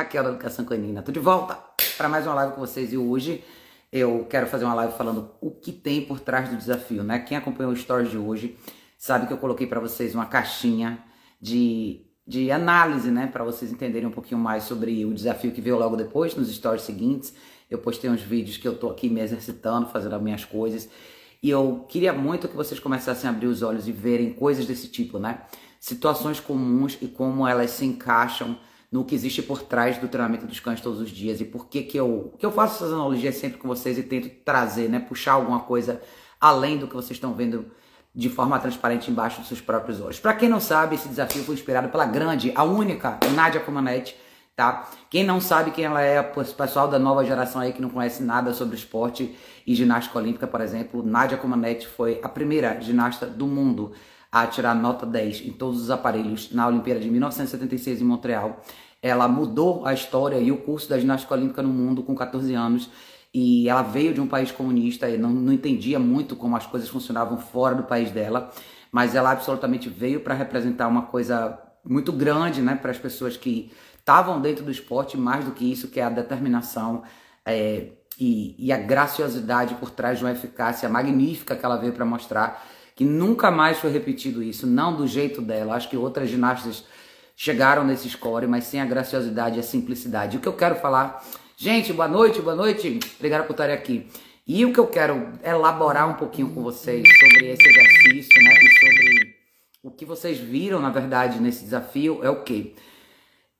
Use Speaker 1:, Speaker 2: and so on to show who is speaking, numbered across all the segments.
Speaker 1: Raquel da Educação Canina. Tô de volta para mais uma live com vocês e hoje eu quero fazer uma live falando o que tem por trás do desafio, né? Quem acompanhou o stories de hoje sabe que eu coloquei para vocês uma caixinha de, de análise, né? Para vocês entenderem um pouquinho mais sobre o desafio que veio logo depois, nos stories seguintes. Eu postei uns vídeos que eu tô aqui me exercitando, fazendo as minhas coisas. E eu queria muito que vocês começassem a abrir os olhos e verem coisas desse tipo, né? Situações comuns e como elas se encaixam no que existe por trás do treinamento dos cães todos os dias e por que que eu, que eu faço essas analogias sempre com vocês e tento trazer, né, puxar alguma coisa além do que vocês estão vendo de forma transparente embaixo dos seus próprios olhos. Para quem não sabe, esse desafio foi inspirado pela grande, a única Nádia Comanete, tá? Quem não sabe quem ela é, o pessoal da nova geração aí que não conhece nada sobre esporte e ginástica olímpica, por exemplo, Nádia Comanete foi a primeira ginasta do mundo a tirar nota 10 em todos os aparelhos na Olimpíada de 1976 em Montreal. Ela mudou a história e o curso da ginástica olímpica no mundo com 14 anos. E ela veio de um país comunista e não, não entendia muito como as coisas funcionavam fora do país dela, mas ela absolutamente veio para representar uma coisa muito grande né, para as pessoas que estavam dentro do esporte, mais do que isso, que é a determinação é, e, e a graciosidade por trás de uma eficácia magnífica que ela veio para mostrar que nunca mais foi repetido isso, não do jeito dela. Acho que outras ginastas chegaram nesse score, mas sem a graciosidade e a simplicidade. O que eu quero falar, gente, boa noite, boa noite, obrigado por estarem aqui. E o que eu quero elaborar um pouquinho com vocês sobre esse exercício, né, e sobre o que vocês viram, na verdade, nesse desafio é o quê?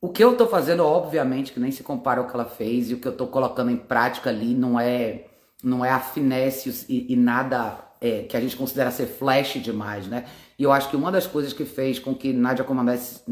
Speaker 1: O que eu tô fazendo, obviamente, que nem se compara ao que ela fez, e o que eu tô colocando em prática ali não é não é a finesse e, e nada é, que a gente considera ser flash demais, né? E eu acho que uma das coisas que fez com que Nadia Comaneci,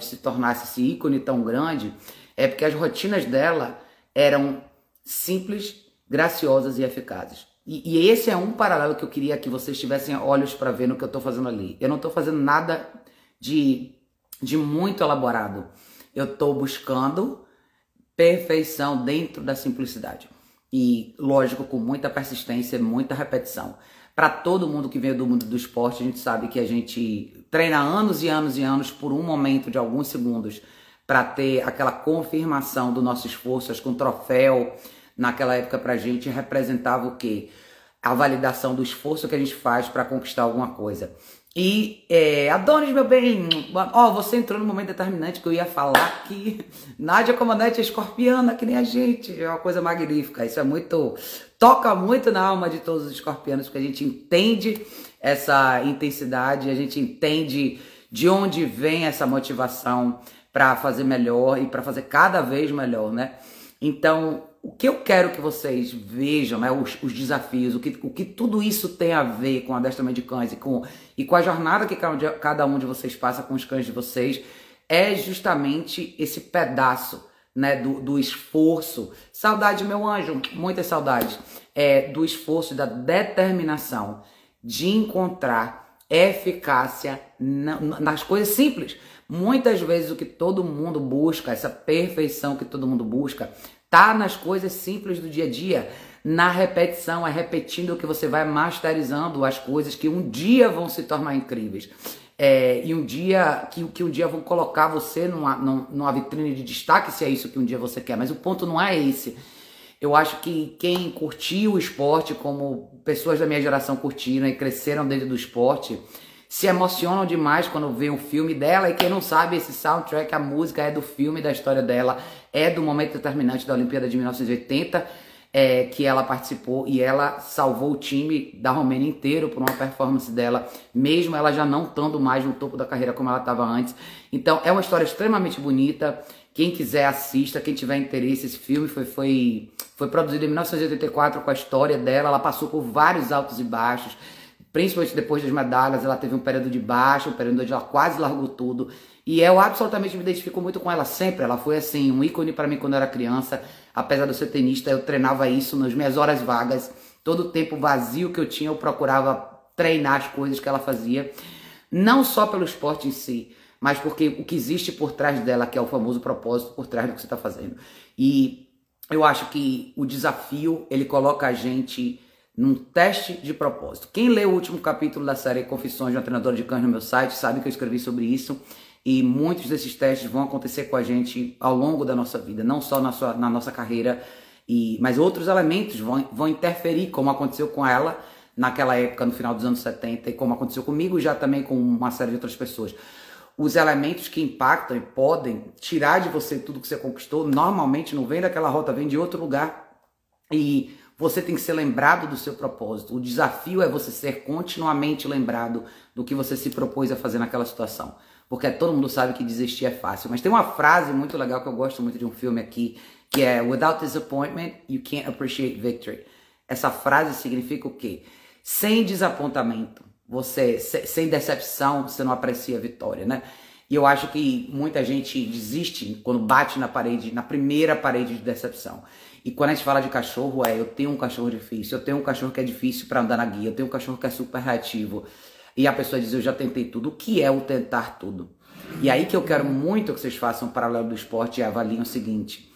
Speaker 1: se tornasse esse ícone tão grande é porque as rotinas dela eram simples, graciosas e eficazes. E, e esse é um paralelo que eu queria que vocês tivessem olhos para ver no que eu estou fazendo ali. Eu não estou fazendo nada de, de muito elaborado. Eu estou buscando perfeição dentro da simplicidade. E, lógico, com muita persistência, muita repetição para todo mundo que vem do mundo do esporte, a gente sabe que a gente treina anos e anos e anos por um momento de alguns segundos para ter aquela confirmação do nosso esforço, acho que um troféu naquela época para a gente representava o quê? A validação do esforço que a gente faz para conquistar alguma coisa. E é, Adonis, meu bem, ó, você entrou no momento determinante que eu ia falar que Nádia Comandante é escorpiana, que nem a gente. É uma coisa magnífica. Isso é muito. toca muito na alma de todos os escorpianos, porque a gente entende essa intensidade, a gente entende de onde vem essa motivação para fazer melhor e para fazer cada vez melhor, né? Então, o que eu quero que vocês vejam, né, os, os, desafios, o que, o que tudo isso tem a ver com adestramento de cães e com, e com a jornada que cada um de vocês passa com os cães de vocês, é justamente esse pedaço né, do, do esforço. Saudade, meu anjo, muitas saudades. É, do esforço, da determinação de encontrar eficácia na, nas coisas simples. Muitas vezes o que todo mundo busca, essa perfeição que todo mundo busca, Tá nas coisas simples do dia a dia, na repetição, é repetindo que você vai masterizando as coisas que um dia vão se tornar incríveis. É, e um dia que, que um dia vão colocar você numa, numa vitrine de destaque, se é isso que um dia você quer. Mas o ponto não é esse. Eu acho que quem curtiu o esporte, como pessoas da minha geração curtiram e cresceram dentro do esporte, se emocionam demais quando vê o filme dela. E quem não sabe, esse soundtrack, a música é do filme, da história dela, é do momento determinante da Olimpíada de 1980, é, que ela participou e ela salvou o time da Romênia inteiro por uma performance dela, mesmo ela já não estando mais no topo da carreira como ela estava antes. Então é uma história extremamente bonita. Quem quiser assista, quem tiver interesse, esse filme foi, foi, foi produzido em 1984 com a história dela. Ela passou por vários altos e baixos principalmente depois das medalhas, ela teve um período de baixa, um período onde ela quase largou tudo. E eu absolutamente me identifico muito com ela sempre. Ela foi assim, um ícone para mim quando eu era criança. Apesar de eu ser tenista, eu treinava isso nas minhas horas vagas. Todo o tempo vazio que eu tinha, eu procurava treinar as coisas que ela fazia. Não só pelo esporte em si, mas porque o que existe por trás dela, que é o famoso propósito por trás do que você está fazendo. E eu acho que o desafio, ele coloca a gente num teste de propósito. Quem lê o último capítulo da série Confissões de uma Treinadora de Cães no meu site sabe que eu escrevi sobre isso. E muitos desses testes vão acontecer com a gente ao longo da nossa vida, não só na, sua, na nossa carreira, e, mas outros elementos vão, vão interferir, como aconteceu com ela naquela época, no final dos anos 70, e como aconteceu comigo já também com uma série de outras pessoas. Os elementos que impactam e podem tirar de você tudo que você conquistou, normalmente não vem daquela rota, vem de outro lugar. E você tem que ser lembrado do seu propósito. O desafio é você ser continuamente lembrado do que você se propôs a fazer naquela situação. Porque todo mundo sabe que desistir é fácil. Mas tem uma frase muito legal que eu gosto muito de um filme aqui, que é Without disappointment, you can't appreciate victory. Essa frase significa o quê? Sem desapontamento, você sem decepção, você não aprecia a vitória, né? E eu acho que muita gente desiste quando bate na parede, na primeira parede de decepção. E quando a gente fala de cachorro, é eu tenho um cachorro difícil, eu tenho um cachorro que é difícil para andar na guia, eu tenho um cachorro que é super reativo. E a pessoa diz, eu já tentei tudo. O que é o tentar tudo? E aí que eu quero muito que vocês façam um paralelo do esporte e avaliem o seguinte.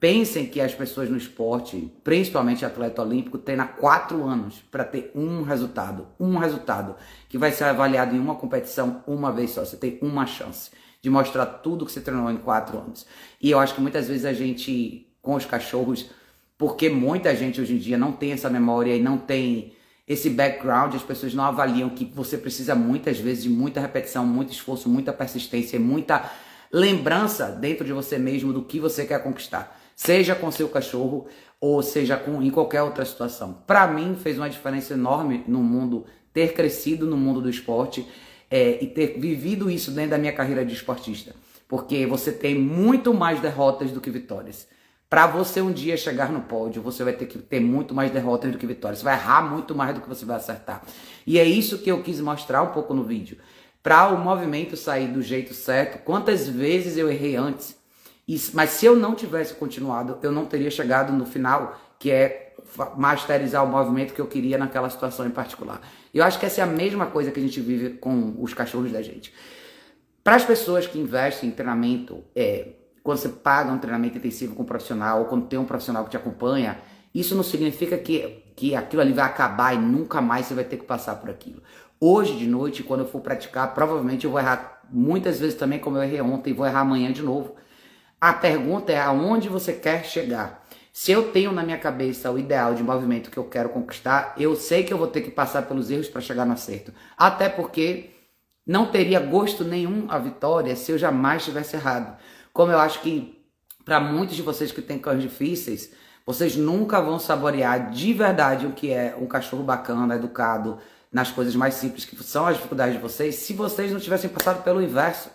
Speaker 1: Pensem que as pessoas no esporte, principalmente atleta olímpico, treinam quatro anos para ter um resultado. Um resultado que vai ser avaliado em uma competição uma vez só. Você tem uma chance de mostrar tudo que você treinou em quatro anos. E eu acho que muitas vezes a gente, com os cachorros, porque muita gente hoje em dia não tem essa memória e não tem esse background, as pessoas não avaliam que você precisa muitas vezes de muita repetição, muito esforço, muita persistência muita lembrança dentro de você mesmo do que você quer conquistar, seja com seu cachorro ou seja com em qualquer outra situação. Para mim fez uma diferença enorme no mundo ter crescido no mundo do esporte é, e ter vivido isso dentro da minha carreira de esportista, porque você tem muito mais derrotas do que vitórias. Para você um dia chegar no pódio, você vai ter que ter muito mais derrotas do que vitórias. Você vai errar muito mais do que você vai acertar. E é isso que eu quis mostrar um pouco no vídeo. Para o movimento sair do jeito certo, quantas vezes eu errei antes. Mas se eu não tivesse continuado, eu não teria chegado no final, que é masterizar o movimento que eu queria naquela situação em particular. Eu acho que essa é a mesma coisa que a gente vive com os cachorros da gente. Para as pessoas que investem em treinamento, é, quando você paga um treinamento intensivo com um profissional ou quando tem um profissional que te acompanha, isso não significa que, que aquilo ali vai acabar e nunca mais você vai ter que passar por aquilo. Hoje de noite, quando eu for praticar, provavelmente eu vou errar muitas vezes também, como eu errei ontem, vou errar amanhã de novo. A pergunta é aonde você quer chegar. Se eu tenho na minha cabeça o ideal de movimento que eu quero conquistar, eu sei que eu vou ter que passar pelos erros para chegar no acerto. Até porque não teria gosto nenhum a vitória se eu jamais tivesse errado. Como eu acho que para muitos de vocês que têm cães difíceis, vocês nunca vão saborear de verdade o que é um cachorro bacana, educado, nas coisas mais simples que são as dificuldades de vocês, se vocês não tivessem passado pelo inverso.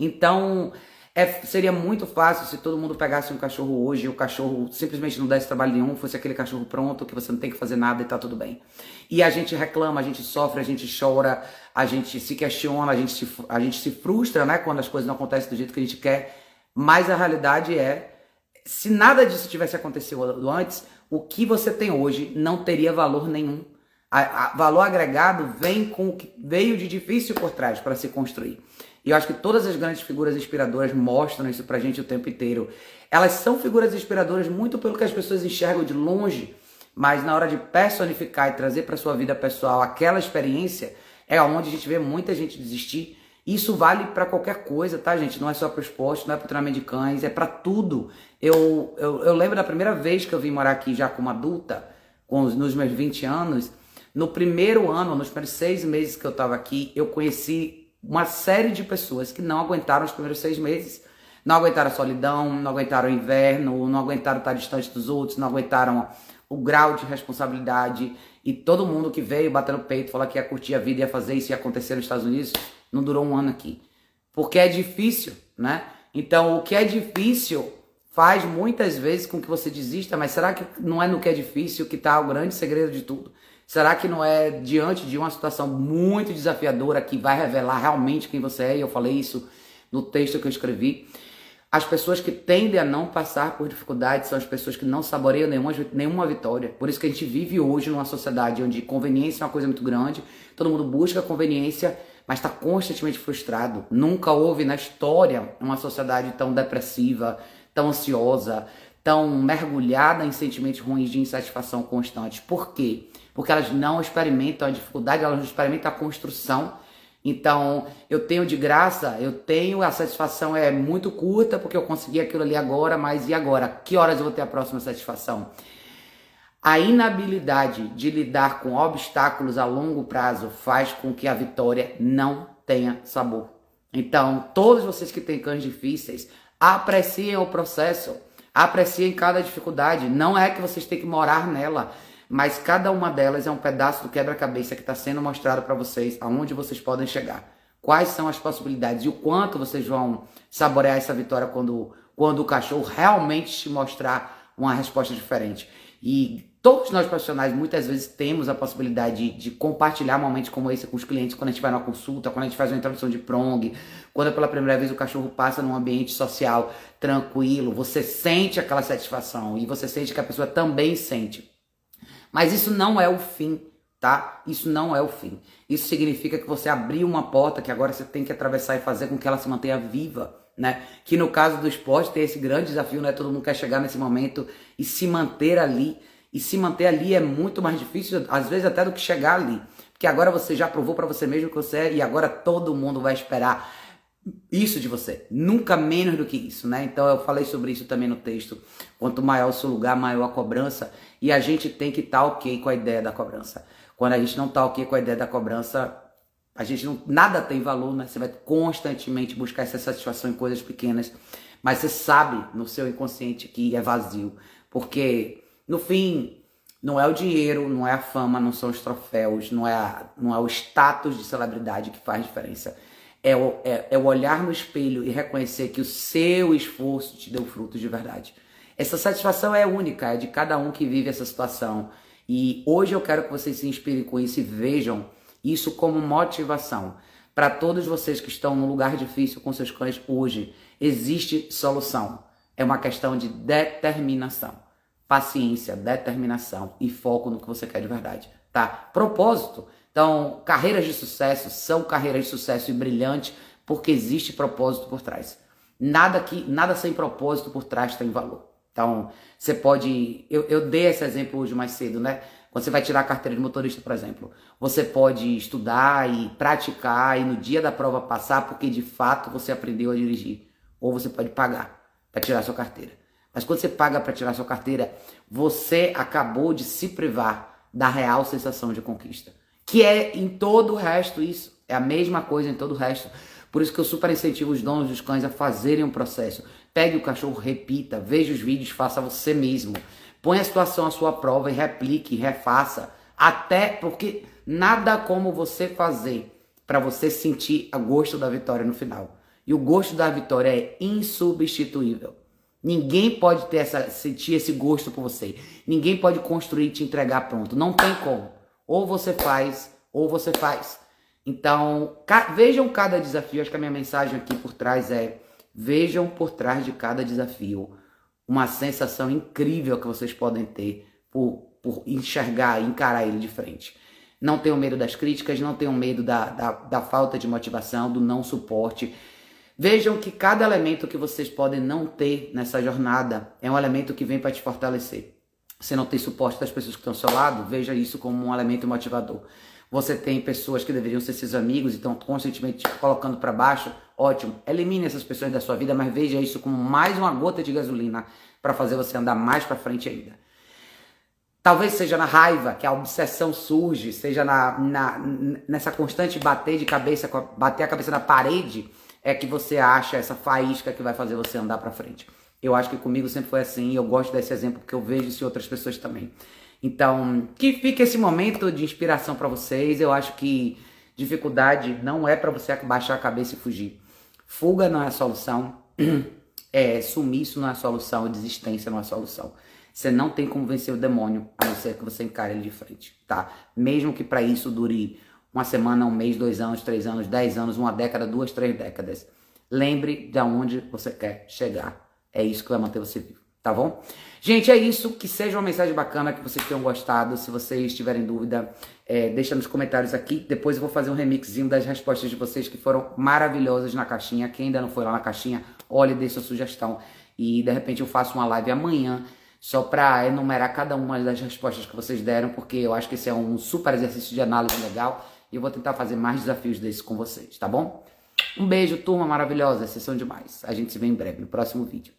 Speaker 1: Então, é, seria muito fácil se todo mundo pegasse um cachorro hoje e o cachorro simplesmente não desse trabalho nenhum, fosse aquele cachorro pronto, que você não tem que fazer nada e tá tudo bem. E a gente reclama, a gente sofre, a gente chora, a gente se questiona, a gente se, a gente se frustra, né, quando as coisas não acontecem do jeito que a gente quer. Mas a realidade é, se nada disso tivesse acontecido antes, o que você tem hoje não teria valor nenhum. A, a, valor agregado vem com o que veio de difícil por trás para se construir. E eu acho que todas as grandes figuras inspiradoras mostram isso pra gente o tempo inteiro. Elas são figuras inspiradoras muito pelo que as pessoas enxergam de longe, mas na hora de personificar e trazer para sua vida pessoal aquela experiência, é onde a gente vê muita gente desistir isso vale para qualquer coisa, tá, gente? Não é só para o esporte, não é para treinamento de cães, é para tudo. Eu, eu, eu, lembro da primeira vez que eu vim morar aqui já como adulta, com os, nos meus 20 anos. No primeiro ano, nos primeiros seis meses que eu estava aqui, eu conheci uma série de pessoas que não aguentaram os primeiros seis meses. Não aguentaram a solidão, não aguentaram o inverno, não aguentaram estar distante dos outros, não aguentaram o grau de responsabilidade. E todo mundo que veio batendo no peito, falar que ia curtir a vida, ia fazer isso, ia acontecer nos Estados Unidos, não durou um ano aqui. Porque é difícil, né? Então, o que é difícil faz muitas vezes com que você desista, mas será que não é no que é difícil que está o grande segredo de tudo? Será que não é diante de uma situação muito desafiadora que vai revelar realmente quem você é? E eu falei isso no texto que eu escrevi. As pessoas que tendem a não passar por dificuldades são as pessoas que não saboreiam nenhuma, nenhuma vitória. Por isso que a gente vive hoje numa sociedade onde conveniência é uma coisa muito grande, todo mundo busca conveniência mas está constantemente frustrado. Nunca houve na história uma sociedade tão depressiva, tão ansiosa, tão mergulhada em sentimentos ruins de insatisfação constante. Por quê? Porque elas não experimentam a dificuldade, elas não experimentam a construção. Então, eu tenho de graça, eu tenho, a satisfação é muito curta, porque eu consegui aquilo ali agora, mas e agora? Que horas eu vou ter a próxima satisfação? A inabilidade de lidar com obstáculos a longo prazo faz com que a vitória não tenha sabor. Então, todos vocês que têm cães difíceis, apreciem o processo, apreciem cada dificuldade. Não é que vocês têm que morar nela, mas cada uma delas é um pedaço do quebra-cabeça que está sendo mostrado para vocês, aonde vocês podem chegar. Quais são as possibilidades e o quanto vocês vão saborear essa vitória quando, quando o cachorro realmente te mostrar uma resposta diferente. E todos nós profissionais muitas vezes temos a possibilidade de, de, compartilhar momentos como esse com os clientes quando a gente vai numa consulta, quando a gente faz uma introdução de prong, quando pela primeira vez o cachorro passa num ambiente social tranquilo, você sente aquela satisfação e você sente que a pessoa também sente. Mas isso não é o fim, tá? Isso não é o fim. Isso significa que você abriu uma porta que agora você tem que atravessar e fazer com que ela se mantenha viva. Né? Que no caso do esporte tem esse grande desafio, né? Todo mundo quer chegar nesse momento e se manter ali e se manter ali é muito mais difícil, às vezes até do que chegar ali. Porque agora você já provou para você mesmo que você é e agora todo mundo vai esperar isso de você. Nunca menos do que isso, né? Então eu falei sobre isso também no texto. Quanto maior o seu lugar, maior a cobrança. E a gente tem que estar tá ok com a ideia da cobrança. Quando a gente não está ok com a ideia da cobrança, a gente não. Nada tem valor, né? Você vai constantemente buscar essa satisfação em coisas pequenas. Mas você sabe no seu inconsciente que é vazio. Porque no fim, não é o dinheiro, não é a fama, não são os troféus, não é, a, não é o status de celebridade que faz diferença. É o, é, é o olhar no espelho e reconhecer que o seu esforço te deu frutos de verdade. Essa satisfação é única, é de cada um que vive essa situação. E hoje eu quero que vocês se inspirem com isso e vejam isso como motivação. Para todos vocês que estão num lugar difícil com seus cães hoje, existe solução. É uma questão de determinação paciência, determinação e foco no que você quer de verdade, tá? Propósito. Então, carreiras de sucesso são carreiras de sucesso e brilhante porque existe propósito por trás. Nada que nada sem propósito por trás tem valor. Então, você pode. Eu, eu dei esse exemplo hoje mais cedo, né? Quando você vai tirar a carteira de motorista, por exemplo, você pode estudar e praticar e no dia da prova passar porque de fato você aprendeu a dirigir. Ou você pode pagar para tirar sua carteira. Mas quando você paga para tirar sua carteira, você acabou de se privar da real sensação de conquista. Que é em todo o resto isso. É a mesma coisa em todo o resto. Por isso que eu super incentivo os donos dos cães a fazerem um processo. Pegue o cachorro, repita, veja os vídeos, faça você mesmo. Põe a situação à sua prova e replique, refaça. Até porque nada como você fazer para você sentir o gosto da vitória no final. E o gosto da vitória é insubstituível. Ninguém pode ter essa, sentir esse gosto por você. Ninguém pode construir e te entregar pronto. Não tem como. Ou você faz, ou você faz. Então, ca vejam cada desafio. Acho que a minha mensagem aqui por trás é: vejam por trás de cada desafio uma sensação incrível que vocês podem ter por, por enxergar e encarar ele de frente. Não tenham medo das críticas, não tenham medo da, da, da falta de motivação, do não suporte. Vejam que cada elemento que vocês podem não ter nessa jornada é um elemento que vem para te fortalecer. Você não tem suporte das pessoas que estão ao seu lado, veja isso como um elemento motivador. Você tem pessoas que deveriam ser seus amigos e estão constantemente te colocando para baixo, ótimo. Elimine essas pessoas da sua vida, mas veja isso como mais uma gota de gasolina para fazer você andar mais para frente ainda. Talvez seja na raiva que a obsessão surge, seja na, na, nessa constante bater de cabeça, bater a cabeça na parede é que você acha essa faísca que vai fazer você andar para frente. Eu acho que comigo sempre foi assim, e eu gosto desse exemplo porque eu vejo isso em outras pessoas também. Então, que fique esse momento de inspiração para vocês. Eu acho que dificuldade não é para você baixar a cabeça e fugir. Fuga não é a solução. É, sumiço não é a solução, desistência não é a solução. Você não tem como vencer o demônio, a não ser que você encare ele de frente, tá? Mesmo que para isso dure uma semana, um mês, dois anos, três anos, dez anos, uma década, duas, três décadas. Lembre de onde você quer chegar. É isso que vai manter você vivo, tá bom? Gente, é isso. Que seja uma mensagem bacana, que vocês tenham gostado. Se vocês tiverem dúvida, é, deixa nos comentários aqui. Depois eu vou fazer um remixinho das respostas de vocês que foram maravilhosas na caixinha. Quem ainda não foi lá na caixinha, olhe, dê sua sugestão. E de repente eu faço uma live amanhã só para enumerar cada uma das respostas que vocês deram, porque eu acho que esse é um super exercício de análise legal E eu vou tentar fazer mais desafios desses com vocês, tá bom? Um beijo, turma maravilhosa, vocês são demais. A gente se vê em breve no próximo vídeo.